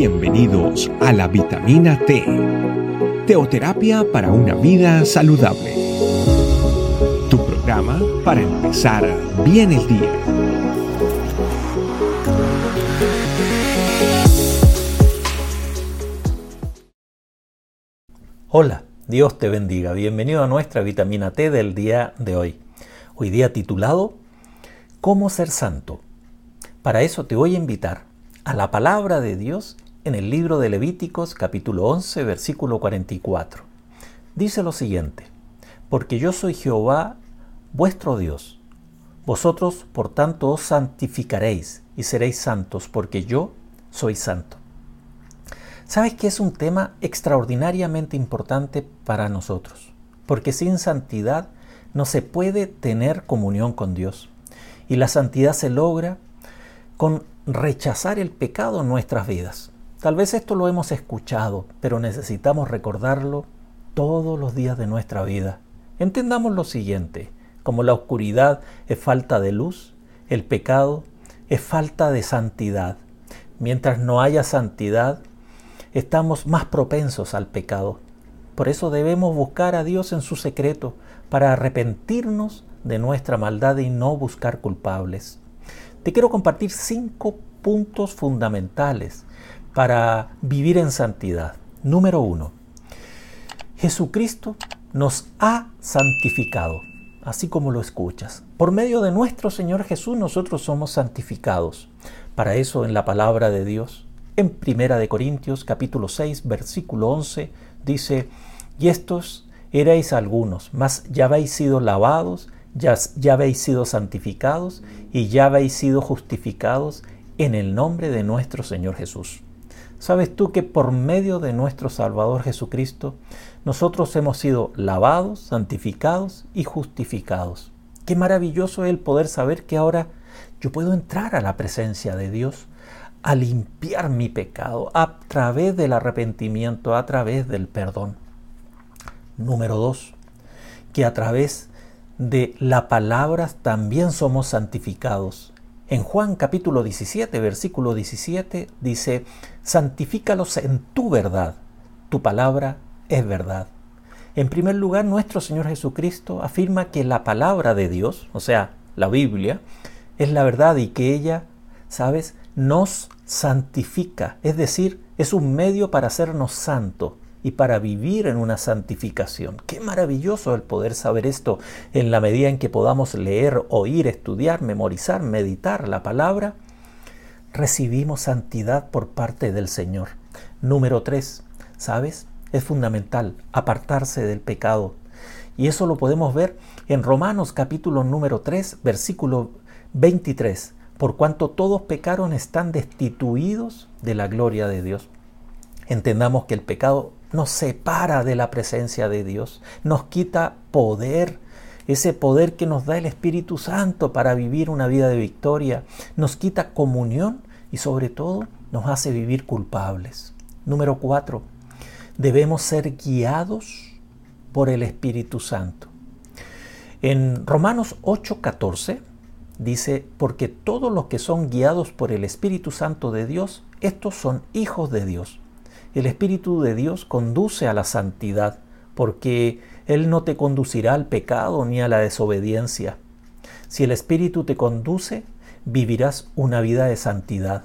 Bienvenidos a la vitamina T, teoterapia para una vida saludable. Tu programa para empezar bien el día. Hola, Dios te bendiga. Bienvenido a nuestra vitamina T del día de hoy. Hoy día titulado ¿Cómo ser santo? Para eso te voy a invitar a la palabra de Dios en el libro de Levíticos capítulo 11 versículo 44. Dice lo siguiente, porque yo soy Jehová vuestro Dios. Vosotros por tanto os santificaréis y seréis santos porque yo soy santo. ¿Sabes que es un tema extraordinariamente importante para nosotros? Porque sin santidad no se puede tener comunión con Dios. Y la santidad se logra con rechazar el pecado en nuestras vidas. Tal vez esto lo hemos escuchado, pero necesitamos recordarlo todos los días de nuestra vida. Entendamos lo siguiente, como la oscuridad es falta de luz, el pecado es falta de santidad. Mientras no haya santidad, estamos más propensos al pecado. Por eso debemos buscar a Dios en su secreto para arrepentirnos de nuestra maldad y no buscar culpables te quiero compartir cinco puntos fundamentales para vivir en santidad. Número uno, Jesucristo nos ha santificado, así como lo escuchas. Por medio de nuestro Señor Jesús nosotros somos santificados. Para eso en la palabra de Dios, en Primera de Corintios capítulo 6 versículo 11 dice, "Y estos erais algunos, mas ya habéis sido lavados, ya, habéis sido santificados y ya habéis sido justificados en el nombre de nuestro Señor Jesús. ¿Sabes tú que por medio de nuestro Salvador Jesucristo nosotros hemos sido lavados, santificados y justificados? Qué maravilloso es el poder saber que ahora yo puedo entrar a la presencia de Dios a limpiar mi pecado a través del arrepentimiento, a través del perdón. Número dos, que a través de la palabra también somos santificados. En Juan capítulo 17, versículo 17 dice, santifícalos en tu verdad, tu palabra es verdad. En primer lugar, nuestro Señor Jesucristo afirma que la palabra de Dios, o sea, la Biblia, es la verdad y que ella, ¿sabes?, nos santifica, es decir, es un medio para hacernos santos y para vivir en una santificación. Qué maravilloso el poder saber esto en la medida en que podamos leer, oír, estudiar, memorizar, meditar la palabra. Recibimos santidad por parte del Señor. Número tres, ¿sabes? Es fundamental apartarse del pecado. Y eso lo podemos ver en Romanos capítulo número 3, versículo 23. Por cuanto todos pecaron están destituidos de la gloria de Dios. Entendamos que el pecado nos separa de la presencia de Dios, nos quita poder, ese poder que nos da el Espíritu Santo para vivir una vida de victoria, nos quita comunión y sobre todo nos hace vivir culpables. Número cuatro, debemos ser guiados por el Espíritu Santo. En Romanos 8:14 dice, porque todos los que son guiados por el Espíritu Santo de Dios, estos son hijos de Dios. El Espíritu de Dios conduce a la santidad, porque Él no te conducirá al pecado ni a la desobediencia. Si el Espíritu te conduce, vivirás una vida de santidad.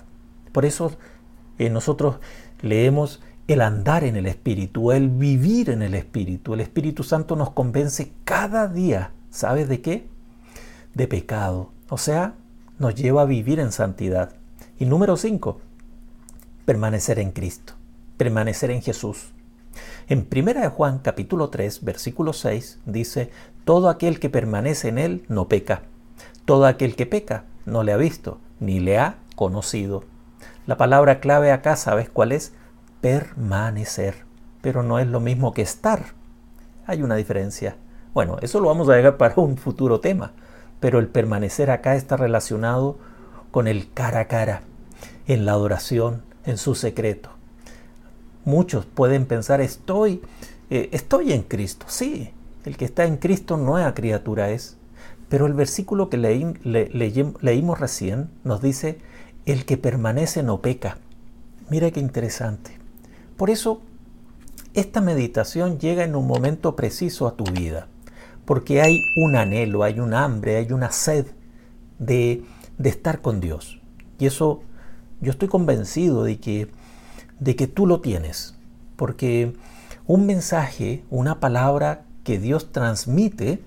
Por eso eh, nosotros leemos el andar en el Espíritu, el vivir en el Espíritu. El Espíritu Santo nos convence cada día, ¿sabes de qué? De pecado. O sea, nos lleva a vivir en santidad. Y número cinco, permanecer en Cristo permanecer en Jesús. En 1 Juan capítulo 3, versículo 6 dice, todo aquel que permanece en él no peca. Todo aquel que peca no le ha visto ni le ha conocido. La palabra clave acá, ¿sabes cuál es? Permanecer. Pero no es lo mismo que estar. Hay una diferencia. Bueno, eso lo vamos a dejar para un futuro tema. Pero el permanecer acá está relacionado con el cara a cara, en la adoración, en su secreto. Muchos pueden pensar, estoy, eh, estoy en Cristo. Sí, el que está en Cristo nueva criatura es. Pero el versículo que leímos recién nos dice, el que permanece no peca. Mira qué interesante. Por eso, esta meditación llega en un momento preciso a tu vida, porque hay un anhelo, hay un hambre, hay una sed de, de estar con Dios. Y eso yo estoy convencido de que, de que tú lo tienes, porque un mensaje, una palabra que Dios transmite,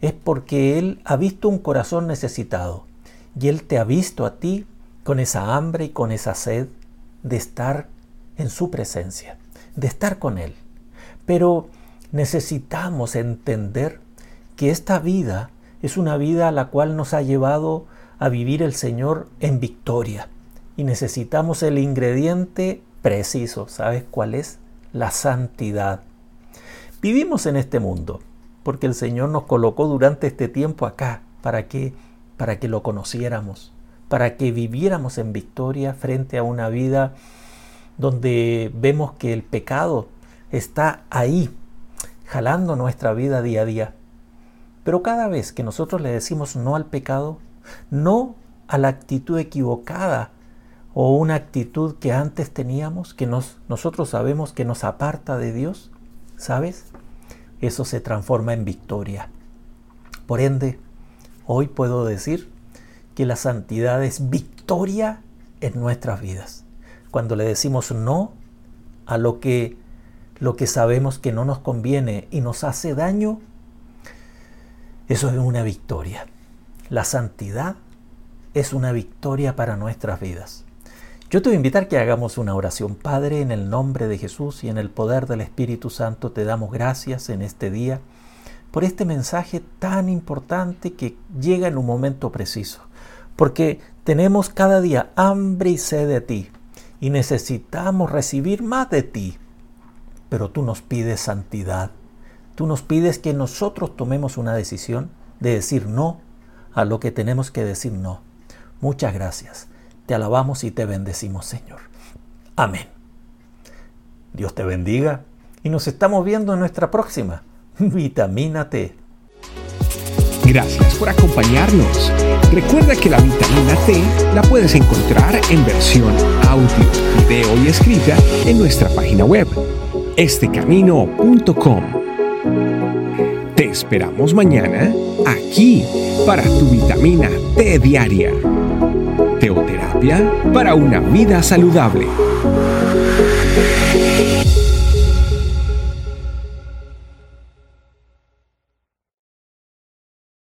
es porque Él ha visto un corazón necesitado y Él te ha visto a ti con esa hambre y con esa sed de estar en su presencia, de estar con Él. Pero necesitamos entender que esta vida es una vida a la cual nos ha llevado a vivir el Señor en victoria. Y necesitamos el ingrediente preciso. ¿Sabes cuál es? La santidad. Vivimos en este mundo porque el Señor nos colocó durante este tiempo acá para que para que lo conociéramos, para que viviéramos en victoria frente a una vida donde vemos que el pecado está ahí, jalando nuestra vida día a día. Pero cada vez que nosotros le decimos no al pecado, no a la actitud equivocada o una actitud que antes teníamos, que nos, nosotros sabemos que nos aparta de Dios, ¿sabes? Eso se transforma en victoria. Por ende, hoy puedo decir que la santidad es victoria en nuestras vidas. Cuando le decimos no a lo que lo que sabemos que no nos conviene y nos hace daño, eso es una victoria. La santidad es una victoria para nuestras vidas. Yo te voy a invitar que hagamos una oración. Padre, en el nombre de Jesús y en el poder del Espíritu Santo, te damos gracias en este día por este mensaje tan importante que llega en un momento preciso. Porque tenemos cada día hambre y sed de ti y necesitamos recibir más de ti. Pero tú nos pides santidad. Tú nos pides que nosotros tomemos una decisión de decir no a lo que tenemos que decir no. Muchas gracias. Te alabamos y te bendecimos, Señor. Amén. Dios te bendiga y nos estamos viendo en nuestra próxima Vitamina T. Gracias por acompañarnos. Recuerda que la vitamina T la puedes encontrar en versión audio, video y escrita en nuestra página web, estecamino.com. Te esperamos mañana aquí para tu vitamina T diaria. Teoterapia para una vida saludable.